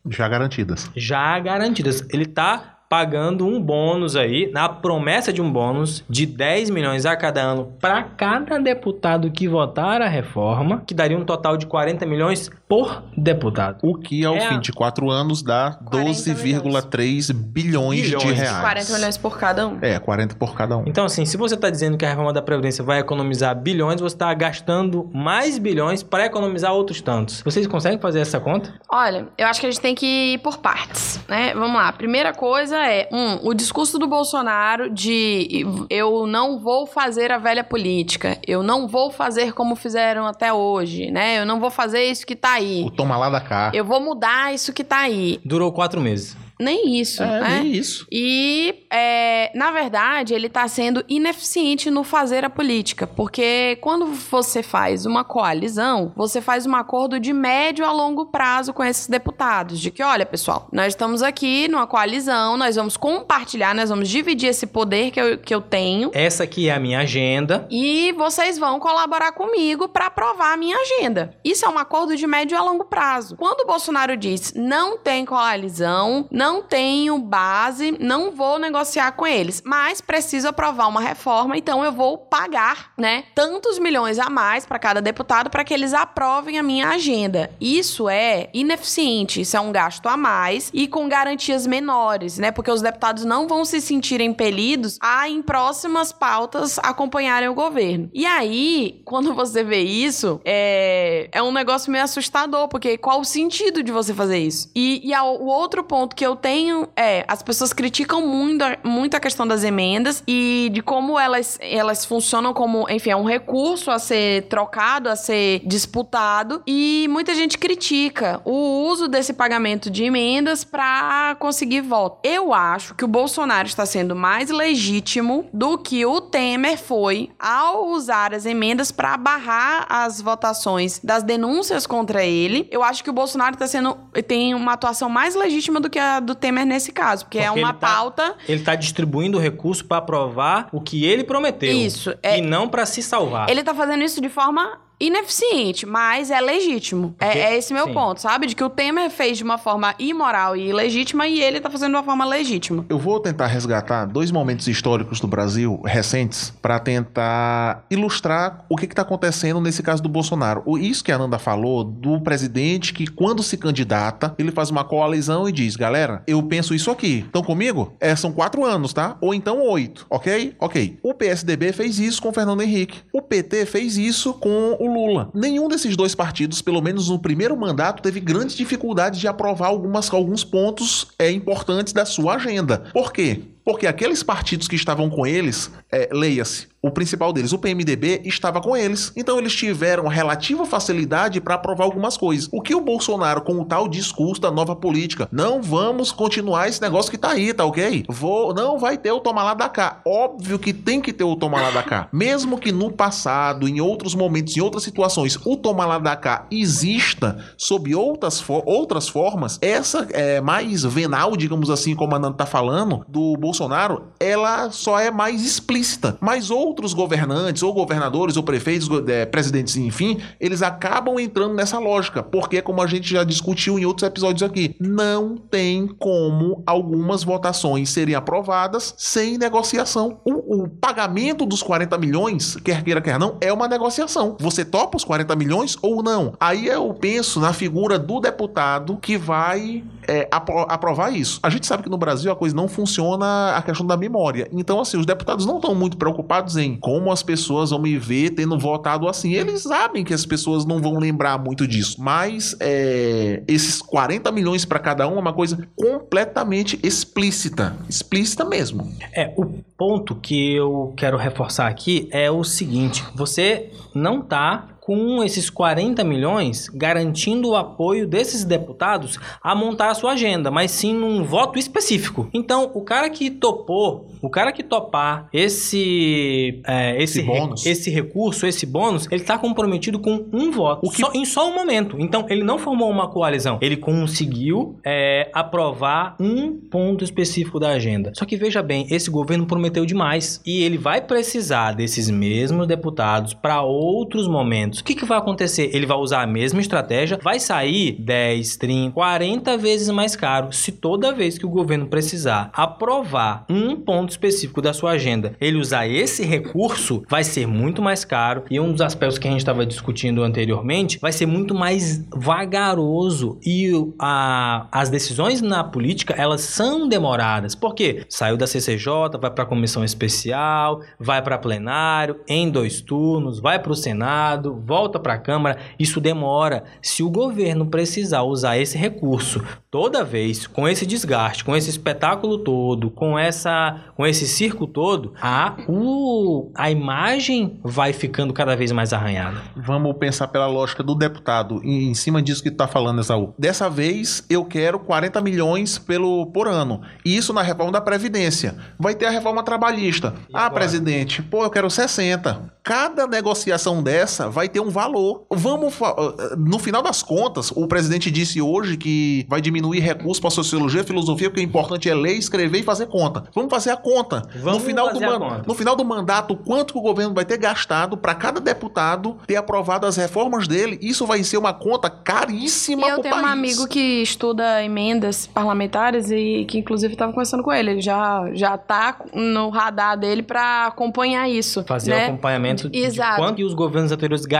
Já garantidas. já garantidas. Ele tá pagando um bônus aí, na promessa de um bônus de 10 milhões a cada ano para cada deputado que votar a reforma, que daria um total de 40 milhões por deputado. O que, ao É fim de quatro anos, dá 12,3 bilhões, de Bilhões. reais. 40 milhões por cada um. É, 40 por cada um. Então, assim, se você está dizendo que a reforma da Previdência vai economizar bilhões, você está gastando mais bilhões para economizar outros tantos. Vocês conseguem fazer essa conta? Olha, eu acho que a gente tem que ir por partes, né? Vamos lá. Primeira coisa é, um, o discurso do Bolsonaro de eu não vou fazer a velha política, eu não vou fazer como fizeram até hoje, né? Eu não vou fazer isso que tá aí. O toma lá da cá. Eu vou mudar isso que tá aí. Durou quatro meses. Nem isso, É, né? nem isso. E, é, na verdade, ele está sendo ineficiente no fazer a política, porque quando você faz uma coalizão, você faz um acordo de médio a longo prazo com esses deputados, de que, olha, pessoal, nós estamos aqui numa coalizão, nós vamos compartilhar, nós vamos dividir esse poder que eu, que eu tenho, Essa aqui é a minha agenda. e vocês vão colaborar comigo para aprovar a minha agenda. Isso é um acordo de médio a longo prazo. Quando o Bolsonaro diz não tem coalizão, não tenho base, não vou negociar com eles, mas preciso aprovar uma reforma, então eu vou pagar, né, tantos milhões a mais para cada deputado para que eles aprovem a minha agenda. Isso é ineficiente, isso é um gasto a mais e com garantias menores, né? Porque os deputados não vão se sentir impelidos a em próximas pautas acompanharem o governo. E aí, quando você vê isso, é, é um negócio meio assustador, porque qual o sentido de você fazer isso? E, e o outro ponto que eu tenho é, as pessoas criticam muito, muito a questão das emendas e de como elas, elas funcionam como, enfim, é um recurso a ser trocado, a ser disputado. E muita gente critica o uso desse pagamento de emendas para conseguir voto. Eu acho que o Bolsonaro está sendo mais legítimo do que o Temer foi ao usar as emendas para barrar as votações das denúncias contra ele. Eu acho que o Bolsonaro está sendo tem uma atuação mais legítima do que a do Temer nesse caso, porque, é Porque uma ele tá- pauta Ele tá distribuindo o recurso pra aprovar o que ele prometeu. Isso, é- E não pra se salvar. Ele tá fazendo isso de forma ineficiente, mas é legítimo. É, é esse meu sim. ponto, sabe? De que o Temer fez de uma forma imoral e ilegítima e ele tá fazendo de uma forma legítima. Eu vou tentar resgatar dois momentos históricos do Brasil recentes para tentar ilustrar o que está acontecendo nesse caso do Bolsonaro. O- Isso que a Ananda falou do presidente que, quando se candidata, ele faz uma coalizão e diz: galera, eu penso isso aqui. Estão comigo? É, são quatro anos, tá? Ou então oito, ok? Ok. O PSDB fez isso com o Fernando Henrique. O PT fez isso com o Lula. Nenhum desses dois partidos, pelo menos no primeiro mandato, teve grandes dificuldades de aprovar algumas, alguns pontos é, importantes da sua agenda. Por quê? Porque aqueles partidos que estavam com eles, é, leia-se, o principal deles, o PMDB, estava com eles. Então eles tiveram relativa facilidade para aprovar algumas coisas. O que o Bolsonaro, com o tal discurso da nova política, não vamos continuar esse negócio que tá aí, tá ok? Vou, não vai ter o tomar lá da cá. Óbvio que tem que ter o tomar lá da cá. <laughs> Mesmo que no passado, em outros momentos, em outras situações, o tomar lá da cá exista sob outras, fo- outras formas, essa é mais venal, digamos assim, como a Nanda tá falando, do Bolsonaro, ela só é mais explícita. Mas outros governantes, ou governadores, ou prefeitos, é, presidentes, enfim, eles acabam entrando nessa lógica. Porque, como a gente já discutiu em outros episódios aqui, não tem como algumas votações serem aprovadas sem negociação. O, o pagamento dos 40 milhões, quer queira, quer não, é uma negociação. Você topa os 40 milhões ou não? Aí eu penso na figura do deputado que vai é, apro- aprovar isso. A gente sabe que no Brasil a coisa não funciona a questão da memória. Então, assim, os deputados não estão muito preocupados em como as pessoas vão me ver tendo votado assim. Eles sabem que as pessoas não vão lembrar muito disso. Mas é, esses 40 milhões para cada um é uma coisa completamente explícita. Explícita mesmo. É, o ponto que eu quero reforçar aqui é o seguinte: você não tá com esses 40 milhões garantindo o apoio desses deputados a montar a sua agenda, mas sim num voto específico. Então, o cara que topou, o cara que topar esse é, esse, Esse re- bônus. esse recurso, esse bônus, ele tá comprometido com um voto, O que- só- em só um momento. Então, ele não formou uma coalizão, ele conseguiu é, aprovar um ponto específico da agenda. Só que veja bem, esse governo prometeu demais e ele vai precisar desses mesmos deputados para outros momentos. O que, que vai acontecer? Ele vai usar a mesma estratégia, vai sair 10, 30, 40 vezes mais caro se toda vez que o governo precisar aprovar um ponto específico da sua agenda, ele usar esse recurso, vai ser muito mais caro e um dos aspectos que a gente estava discutindo anteriormente vai ser muito mais vagaroso e a- as decisões na política elas são demoradas. Por quê? Saiu da CCJ, vai para a comissão especial, vai para plenário em dois turnos, vai para o Senado, volta para a Câmara. Isso demora. Se o governo precisar usar esse recurso toda vez, com esse desgaste, com esse espetáculo todo, com essa, com esse circo todo, a, o, a imagem vai ficando cada vez mais arranhada. Vamos pensar pela lógica do deputado, em em cima disso que tu tá falando, Esaú. Dessa vez, eu quero 40 milhões pelo, por ano. E isso na reforma da Previdência. Vai ter a reforma trabalhista. E ah, agora? presidente, pô, eu quero 60. Cada negociação dessa vai ter um valor. Vamos. fa- No final das contas, o presidente disse hoje que vai diminuir recursos para sociologia e filosofia, porque o importante é ler, escrever e fazer conta. Vamos fazer a conta. Vamos no, final do fazer a man- conta. no final do mandato, quanto que o governo vai ter gastado para cada deputado ter aprovado as reformas dele? Isso vai ser uma conta caríssima E eu pro tenho um país. amigo que estuda emendas parlamentares e que inclusive estava conversando com ele. Ele já, já tá no radar dele para acompanhar isso. Fazer né? o acompanhamento de Exato. quanto que os governos anteriores gastaram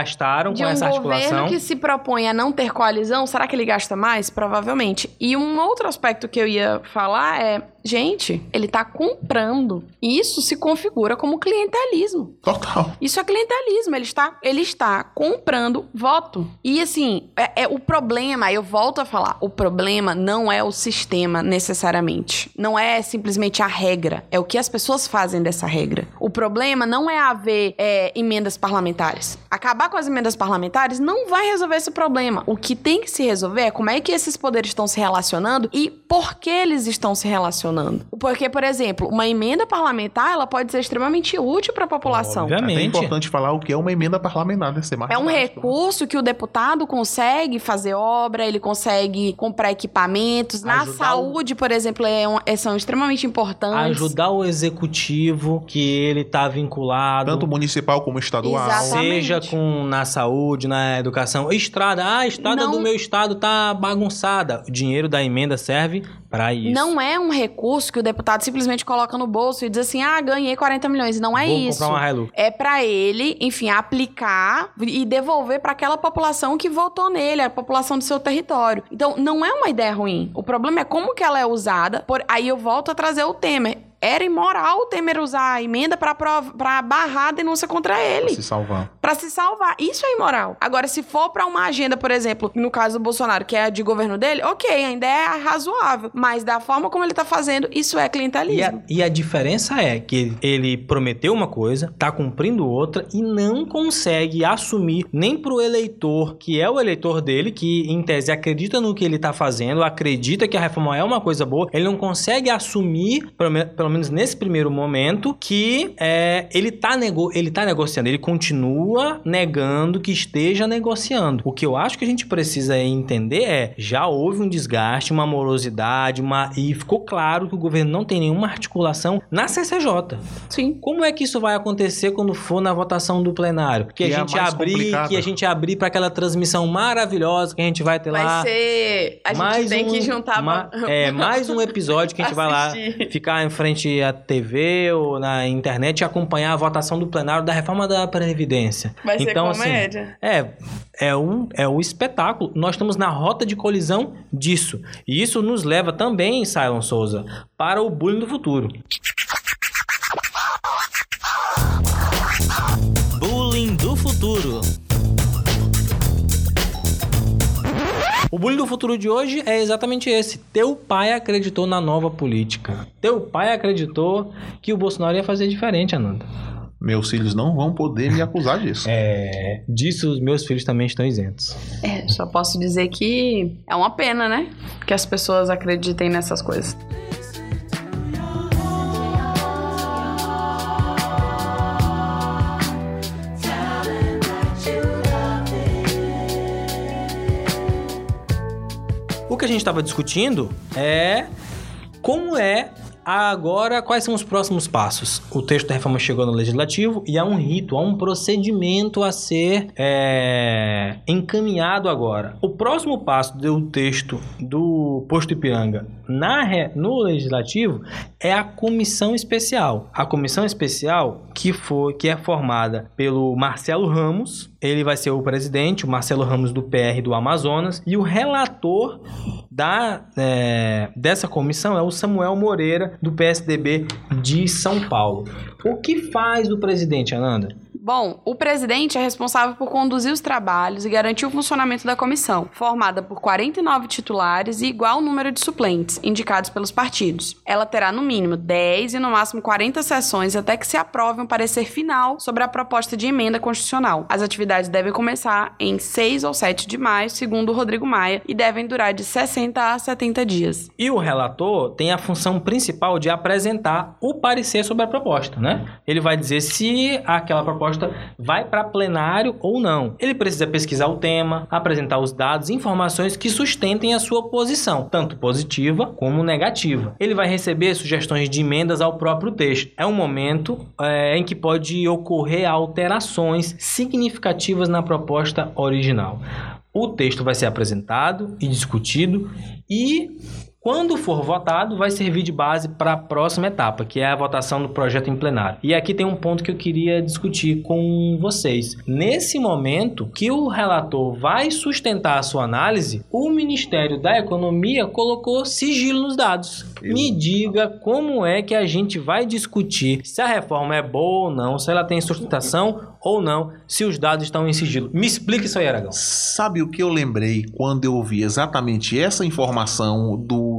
de com um essa governo articulação. que se propõe a não ter coalizão, será que ele gasta mais? Provavelmente. E um outro aspecto que eu ia falar é, gente, ele tá comprando. E isso se configura como clientelismo. Total. Isso é clientelismo, ele está, ele está comprando voto. E assim, é, é o problema, eu volto a falar, o problema não é o sistema necessariamente. Não é simplesmente a regra, é o que as pessoas fazem dessa regra. O problema não é haver é, emendas parlamentares. Acabar com as emendas parlamentares não vai resolver esse problema. O que tem que se resolver é como é que esses poderes estão se relacionando e por que eles estão se relacionando. Porque, por exemplo, uma emenda parlamentar ela pode ser extremamente útil para a população. É Obviamente. importante falar o que é uma emenda parlamentar, deve ser mais É um prático. recurso que o deputado consegue fazer obra, ele consegue comprar equipamentos. Na Ajudar o- saúde, por exemplo, é um- é- são extremamente importantes. Ajudar o executivo que ele tá vinculado. Tanto municipal como estadual. Exatamente. Seja com na saúde, na educação. Estrada, ah, a estrada Não- do meu estado tá bagunçada. O dinheiro da emenda serve pra isso. Não é um recurso que o deputado simplesmente coloca no bolso e diz assim: ah, ganhei 40 milhões. Não é Vou isso. comprar uma Hilux. É pra ele, enfim, aplicar e devolver pra aquela população que votou nele, a população do seu território. Então, não é uma ideia ruim. O problema é como que ela é usada. Por... Aí eu volto a trazer o Temer. Era imoral o Temer usar a emenda pra, pra barrar a denúncia contra Pra ele. se salvar. Pra se salvar. Isso é imoral. Agora, se for pra uma agenda, por exemplo, no caso do Bolsonaro, que é a de governo dele, ok, ainda é razoável. Mas da forma como ele tá fazendo, isso é E a, clientelismo. e a diferença é que ele prometeu uma coisa, tá cumprindo outra e não consegue assumir nem pro eleitor, que é o eleitor dele, que em tese acredita no que ele tá fazendo, acredita que a reforma é uma coisa boa, ele não consegue assumir, pelo, pelo menos nesse primeiro momento, que é, ele, tá nego, ele tá negociando, ele continua negando que esteja negociando. O que eu acho que a gente precisa entender é, já houve um desgaste, uma morosidade, uma e ficou claro que o governo não tem nenhuma articulação na CCJ. Sim. Como é que isso vai acontecer quando for na votação do plenário? Que, Que é a a gente abrir, complicada. que a gente abrir para aquela transmissão maravilhosa que a gente vai ter lá. Vai ser. A gente mais tem um- que juntar. ma- é, mais um <laughs> episódio que a gente vai lá ficar em frente à TV ou na internet e acompanhar a votação do plenário da reforma da Previdência. Vai ser então, assim, comédia. é, é um, é um espetáculo. Nós estamos na rota de colisão disso. E isso nos leva também, Silon Souza, para o bullying do futuro. Bullying do futuro. O bullying do futuro de hoje é exatamente esse. Teu pai acreditou na nova política. Teu pai acreditou que o Bolsonaro ia fazer diferente, Ananda. Meus filhos não vão poder me acusar disso. É, disso os meus filhos também estão isentos. É, só posso dizer que é uma pena, né? Que as pessoas acreditem nessas coisas. Que a gente estava discutindo é como é agora, quais são os próximos passos. O texto da reforma chegou no legislativo e há um rito, há um procedimento a ser é, encaminhado agora. O próximo passo do texto do posto Ipiranga na, no legislativo é a comissão especial. A comissão especial que foi que é formada pelo Marcelo Ramos, ele vai ser o presidente, o Marcelo Ramos do PR do Amazonas, e o relator da, é, dessa comissão é o Samuel Moreira, do PSDB de São Paulo. O que faz o presidente, Ananda? Bom, o presidente é responsável por conduzir os trabalhos e garantir o funcionamento da comissão, formada por 49 titulares e igual número de suplentes, indicados pelos partidos. Ela terá no mínimo 10 e no máximo 40 sessões até que se aprove um parecer final sobre a proposta de emenda constitucional. As atividades devem começar em 6 ou 7 de maio, segundo Rodrigo Maia, e devem durar de 60 a 70 dias. E o relator tem a função principal de apresentar o parecer sobre a proposta, né? Ele vai dizer se aquela proposta vai para plenário ou não. Ele precisa pesquisar o tema, apresentar os dados e informações que sustentem a sua posição, tanto positiva como negativa. Ele vai receber sugestões de emendas ao próprio texto. É um momento é, em que pode ocorrer alterações significativas na proposta original. O texto vai ser apresentado e discutido e Quando for votado, vai servir de base para a próxima etapa, que é a votação do projeto em plenário. E aqui tem um ponto que eu queria discutir com vocês. Nesse momento que o relator vai sustentar a sua análise, o Ministério da Economia colocou sigilo nos dados. Me diga como é que a gente vai discutir se a reforma é boa ou não, se ela tem sustentação ou não, se os dados estão em sigilo. Me explica isso aí, Aragão. Sabe o que eu lembrei quando eu vi exatamente essa informação do,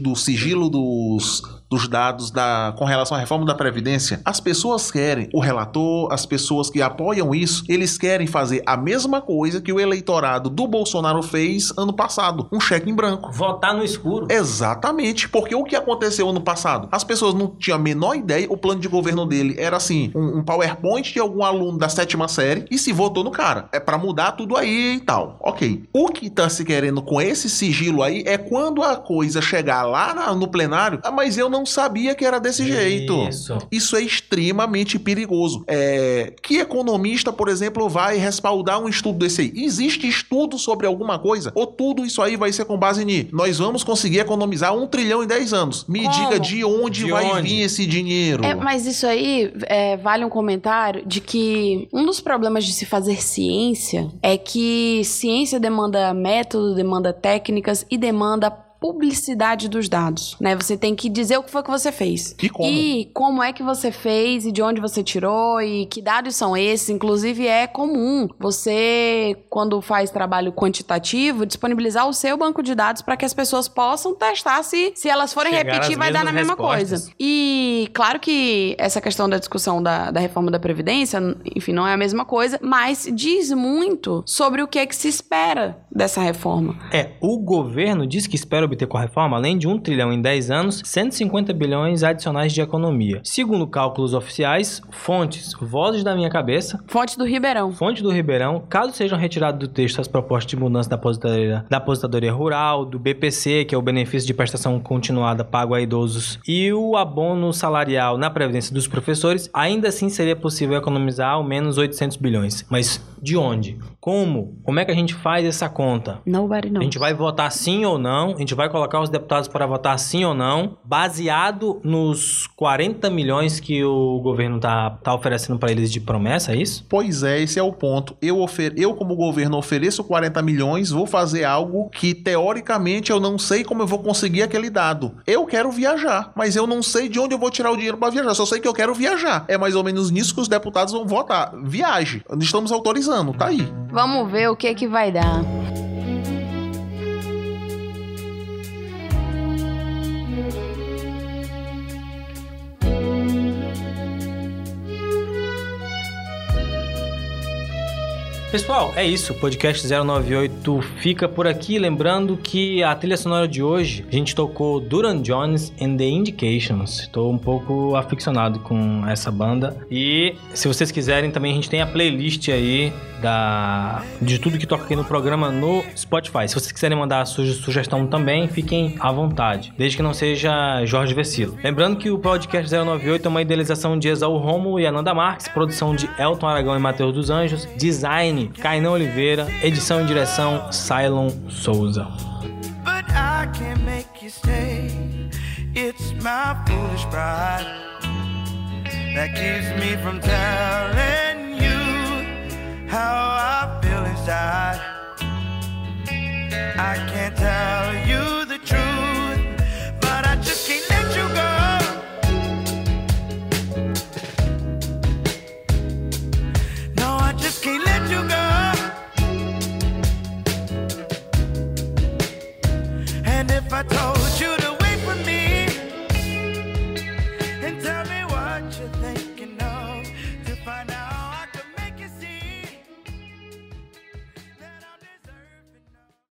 do sigilo dos, dos dados da, com relação à reforma da Previdência? As pessoas querem, o relator, as pessoas que apoiam isso, eles querem fazer a mesma coisa que o eleitorado do Bolsonaro fez ano passado: um cheque em branco. Votar no escuro. Exatamente, porque o que aconteceu ano passado? As pessoas não tinham a menor ideia, o plano de governo dele era assim, um, um PowerPoint de algum aluno da sétima série e se votou no cara. É pra mudar tudo aí e tal. Ok. O que tá se querendo com esse sigilo aí é quando a coisa chegar lá na- no plenário, ah, mas eu não sabia que era desse jeito. Isso. Isso é extremamente perigoso. É, que economista, por exemplo, vai respaldar um estudo desse aí? Existe estudo sobre alguma coisa? Ou tudo isso aí vai ser com base em nós vamos conseguir economizar um trilhão em 10 anos? Me Como? diga de onde De vai onde? vir esse dinheiro. É, mas isso aí é, vale um comentário de que um dos problemas de se fazer ciência é que ciência demanda método, demanda técnicas e demanda publicidade dos dados, né? Você tem que dizer o que foi que você fez. E como? E como é que você fez e de onde você tirou e que dados são esses. Inclusive, é comum você, quando faz trabalho quantitativo, disponibilizar o seu banco de dados para que as pessoas possam testar se, se elas forem Chegar repetir, vai dar na mesma respostas. coisa. E claro que essa questão da discussão da, da reforma da Previdência, enfim, não é a mesma coisa, mas diz muito sobre o que é que se espera dessa reforma. É, o governo diz que espera obter com a reforma, além de 1 trilhão em 10 anos, 150 bilhões adicionais de economia. Segundo cálculos oficiais, fontes, vozes da minha cabeça, Fonte do Ribeirão. fonte do Ribeirão, caso sejam retirados do texto as propostas de mudança da aposentadoria, da aposentadoria rural, do BPC, que é o benefício de prestação continuada pago a idosos, e o abono salarial na previdência dos professores, ainda assim seria possível economizar ao menos 800 bilhões. Mas de onde? Como? Como é que a gente faz essa conta? Nobody A knows. gente vai votar sim ou não, a gente vai colocar os deputados para votar sim ou não, baseado nos 40 milhões que o governo tá, tá oferecendo para eles de promessa, é isso? Pois é, esse é o ponto. Eu, ofer... eu, como governo, ofereço 40 milhões, vou fazer algo que, teoricamente, eu não sei como eu vou conseguir aquele dado. Eu quero viajar, mas eu não sei de onde eu vou tirar o dinheiro para viajar. Só sei que eu quero viajar. É mais ou menos nisso que os deputados vão votar. Viaje. Estamos autorizando, tá aí. Vamos ver o que que vai dar. Pessoal, é isso. O podcast 098 fica por aqui. Lembrando que a trilha sonora de hoje, a gente tocou Duran Jones and The Indications. Estou um pouco aficionado com essa banda. E se vocês quiserem, também a gente tem a playlist aí da de tudo que toca aqui no programa no Spotify. Se vocês quiserem mandar a sua sugestão também, fiquem à vontade, desde que não seja Jorge Vecilo. Lembrando que o podcast 098 é uma idealização de Exaú Romo e Ananda Marques, produção de Elton Aragão e Matheus dos Anjos, design Kainan Oliveira, edição e direção Cylon Souza. but I can't make you stay. It's my foolish pride that keeps me from telling how I feel inside. I can't tell you the truth, but I just can't let you go. No, I just can't let you go. And if I told